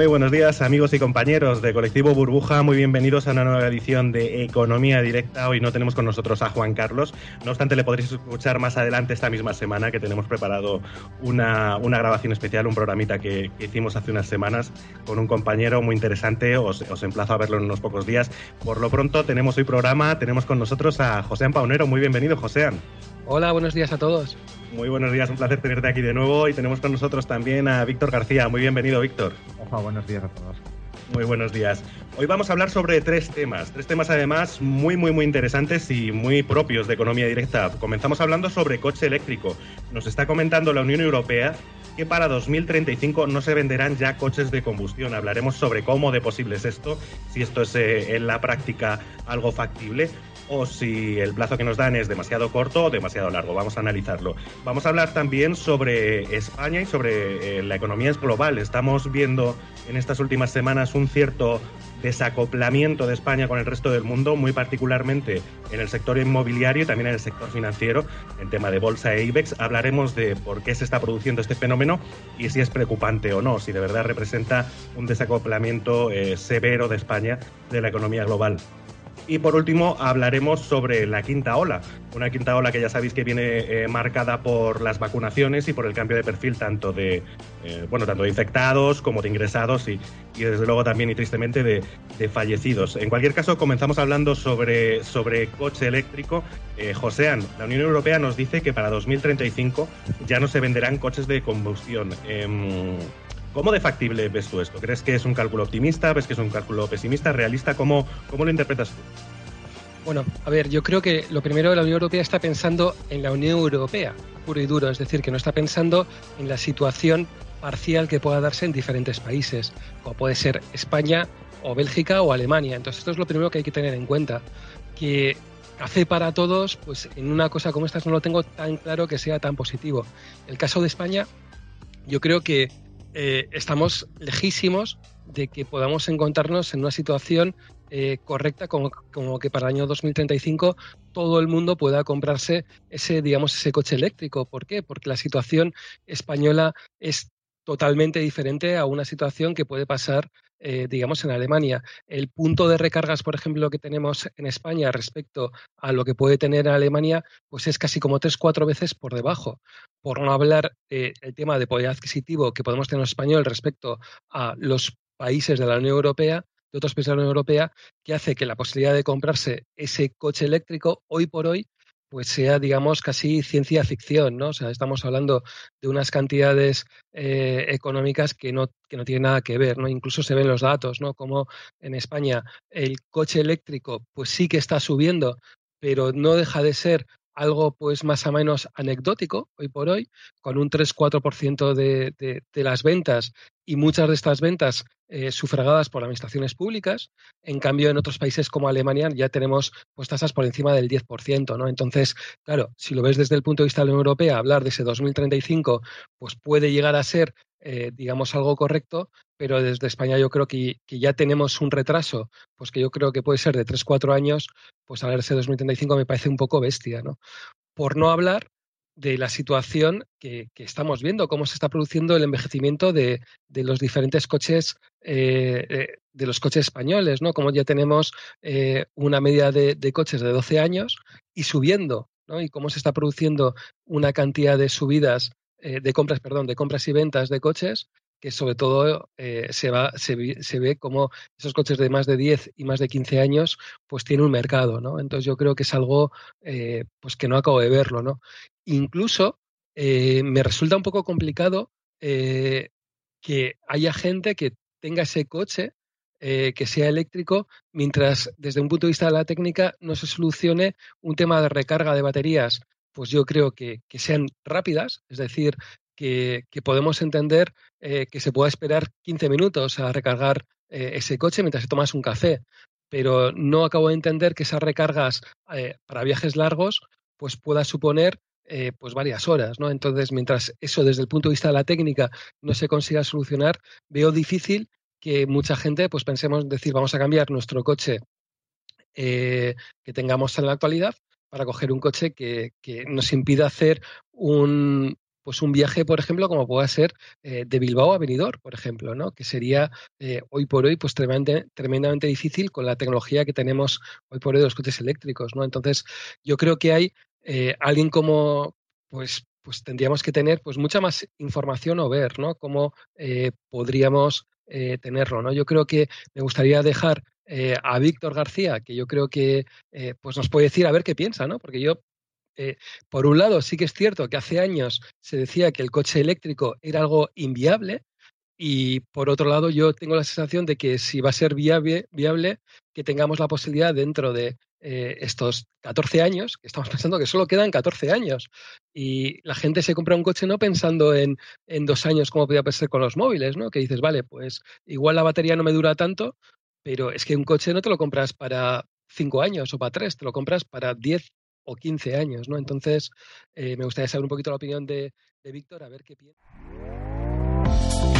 Muy buenos días amigos y compañeros de Colectivo Burbuja, muy bienvenidos a una nueva edición de Economía Directa. Hoy no tenemos con nosotros a Juan Carlos, no obstante le podréis escuchar más adelante esta misma semana que tenemos preparado una, una grabación especial, un programita que, hicimos hace unas semanas con un compañero muy interesante, os, os, emplazo a verlo en unos pocos días. Por lo pronto tenemos hoy programa, tenemos con nosotros a Joséan Paunero, muy bienvenido Joséan. Hola, buenos días a todos. Muy buenos días, un placer tenerte aquí de nuevo y tenemos con nosotros también a Víctor García. Muy bienvenido, Víctor. Hola, buenos días a todos. Muy buenos días. Hoy vamos a hablar sobre tres temas, tres temas además muy, muy, muy interesantes y muy propios de economía directa. Comenzamos hablando sobre coche eléctrico. Nos está comentando la Unión Europea que para 2035 no se venderán ya coches de combustión. Hablaremos sobre cómo de posible es esto, si esto es eh, en la práctica algo factible o si el plazo que nos dan es demasiado corto o demasiado largo. Vamos a analizarlo. Vamos a hablar también sobre España y sobre eh, la economía global. Estamos viendo en estas últimas semanas un cierto desacoplamiento de España con el resto del mundo, muy particularmente en el sector inmobiliario y también en el sector financiero, en tema de bolsa e IBEX. Hablaremos de por qué se está produciendo este fenómeno y si es preocupante o no, si de verdad representa un desacoplamiento eh, severo de España de la economía global. Y por último hablaremos sobre la quinta ola, una quinta ola que ya sabéis que viene eh, marcada por las vacunaciones y por el cambio de perfil tanto de eh, bueno tanto de infectados como de ingresados y, y desde luego también y tristemente de, de, fallecidos. En cualquier caso comenzamos hablando sobre, sobre coche eléctrico. Eh, Josean, la Unión Europea nos dice que para 2035 ya no se venderán coches de combustión. ¿Cómo de factible ves tú esto? ¿Crees que es un cálculo optimista? ¿Ves que es un cálculo pesimista, realista? ¿Cómo, cómo lo interpretas tú? Bueno, a ver, yo creo que lo primero la Unión Europea está pensando en la Unión Europea, puro y duro, es decir, que no está pensando en la situación parcial que pueda darse en diferentes países, como puede ser España o Bélgica o Alemania. Entonces, esto es lo primero que hay que tener en cuenta, que café para todos, pues en una cosa como esta no lo tengo tan claro que sea tan positivo. El caso de España, yo creo que eh, estamos lejísimos de que podamos encontrarnos en una situación eh, correcta como, como, que para el año 2035 todo el mundo pueda comprarse ese, digamos, ese coche eléctrico. ¿Por qué? Porque la situación española es totalmente diferente a una situación que puede pasar eh, digamos, en Alemania. El punto de recargas, por ejemplo, que tenemos en España respecto a lo que puede tener Alemania, pues es casi como tres, cuatro veces por debajo. Por no hablar eh, el tema de poder adquisitivo que podemos tener en español respecto a los países de la Unión Europea, de otros países de la Unión Europea, que hace que la posibilidad de comprarse ese coche eléctrico hoy por hoy pues sea, digamos, casi ciencia ficción, ¿no? O sea, estamos hablando de unas cantidades eh, económicas que no, que no tienen nada que ver, ¿no? Incluso se ven los datos, ¿no? Como en España el coche eléctrico, pues sí que está subiendo, pero no deja de ser algo pues más o menos anecdótico hoy por hoy, con un 3-4% de, de, de, las ventas y muchas de estas ventas eh, sufragadas por administraciones públicas. En cambio, en otros países como Alemania ya tenemos pues, tasas por encima del 10%. ¿no? Entonces, claro, si lo ves desde el punto de vista de la Unión Europea, hablar de ese 2035 pues puede llegar a ser eh, digamos, algo correcto, pero desde España yo creo que, ya tenemos un retraso, pues que yo creo que puede ser de 3-4 años, pues de ese 2035 me parece un poco bestia, ¿no? Por no hablar de la situación que, estamos viendo, cómo se está produciendo el envejecimiento de, los diferentes coches, eh, de los coches españoles, ¿no? Como ya tenemos eh, una media de, coches de 12 años y subiendo, ¿no? Y cómo se está produciendo una cantidad de subidas eh, de compras, perdón, de compras y ventas de coches que sobre todo eh, se, va, se, ve como esos coches de más de 10 y más de 15 años pues tienen un mercado, ¿no? Entonces yo creo que es algo eh, pues que no acabo de verlo, ¿no? Incluso me resulta un poco complicado que haya gente que tenga ese coche que sea eléctrico, mientras desde un punto de vista de la técnica no se solucione un tema de recarga de baterías, pues yo creo que, que sean rápidas, es decir, que, podemos entender eh, que se pueda esperar 15 minutos a recargar eh, ese coche mientras se tomas un café. Pero no acabo de entender que esas recargas eh, para viajes largos pues pueda suponer pues varias horas, ¿no? Entonces, mientras eso desde el punto de vista de la técnica no se consiga solucionar, veo difícil que mucha gente pues pensemos decir vamos a cambiar nuestro coche que tengamos en la actualidad para coger un coche que, que nos impida hacer un, pues un viaje, por ejemplo, como pueda ser eh, de Bilbao a Benidorm, por ejemplo, ¿no? Que sería eh, hoy por hoy pues tremendamente, tremendamente difícil con la tecnología que tenemos hoy por hoy de los coches eléctricos, ¿no? Entonces, yo creo que hay eh, alguien como, pues, pues tendríamos que tener pues mucha más información o ver, ¿no? Cómo podríamos tenerlo, ¿no? Yo creo que me gustaría dejar a Víctor García, que yo creo que pues nos puede decir a ver qué piensa, ¿no? Porque yo eh, por un lado, sí que es cierto que hace años se decía que el coche eléctrico era algo inviable y por otro lado, yo tengo la sensación de que si va a ser viable, que tengamos la posibilidad dentro de eh, estos 14 años, que estamos pensando que solo quedan 14 años, y la gente se compra un coche no pensando en, en dos años como podía ser con los móviles, ¿no? Que dices, vale, pues igual la batería no me dura tanto, pero es que un coche no te lo compras para cinco años o para tres, te lo compras para 10 o 15 años, ¿no? Entonces, eh, me gustaría saber un poquito la opinión de, de Víctor, a ver qué piensa.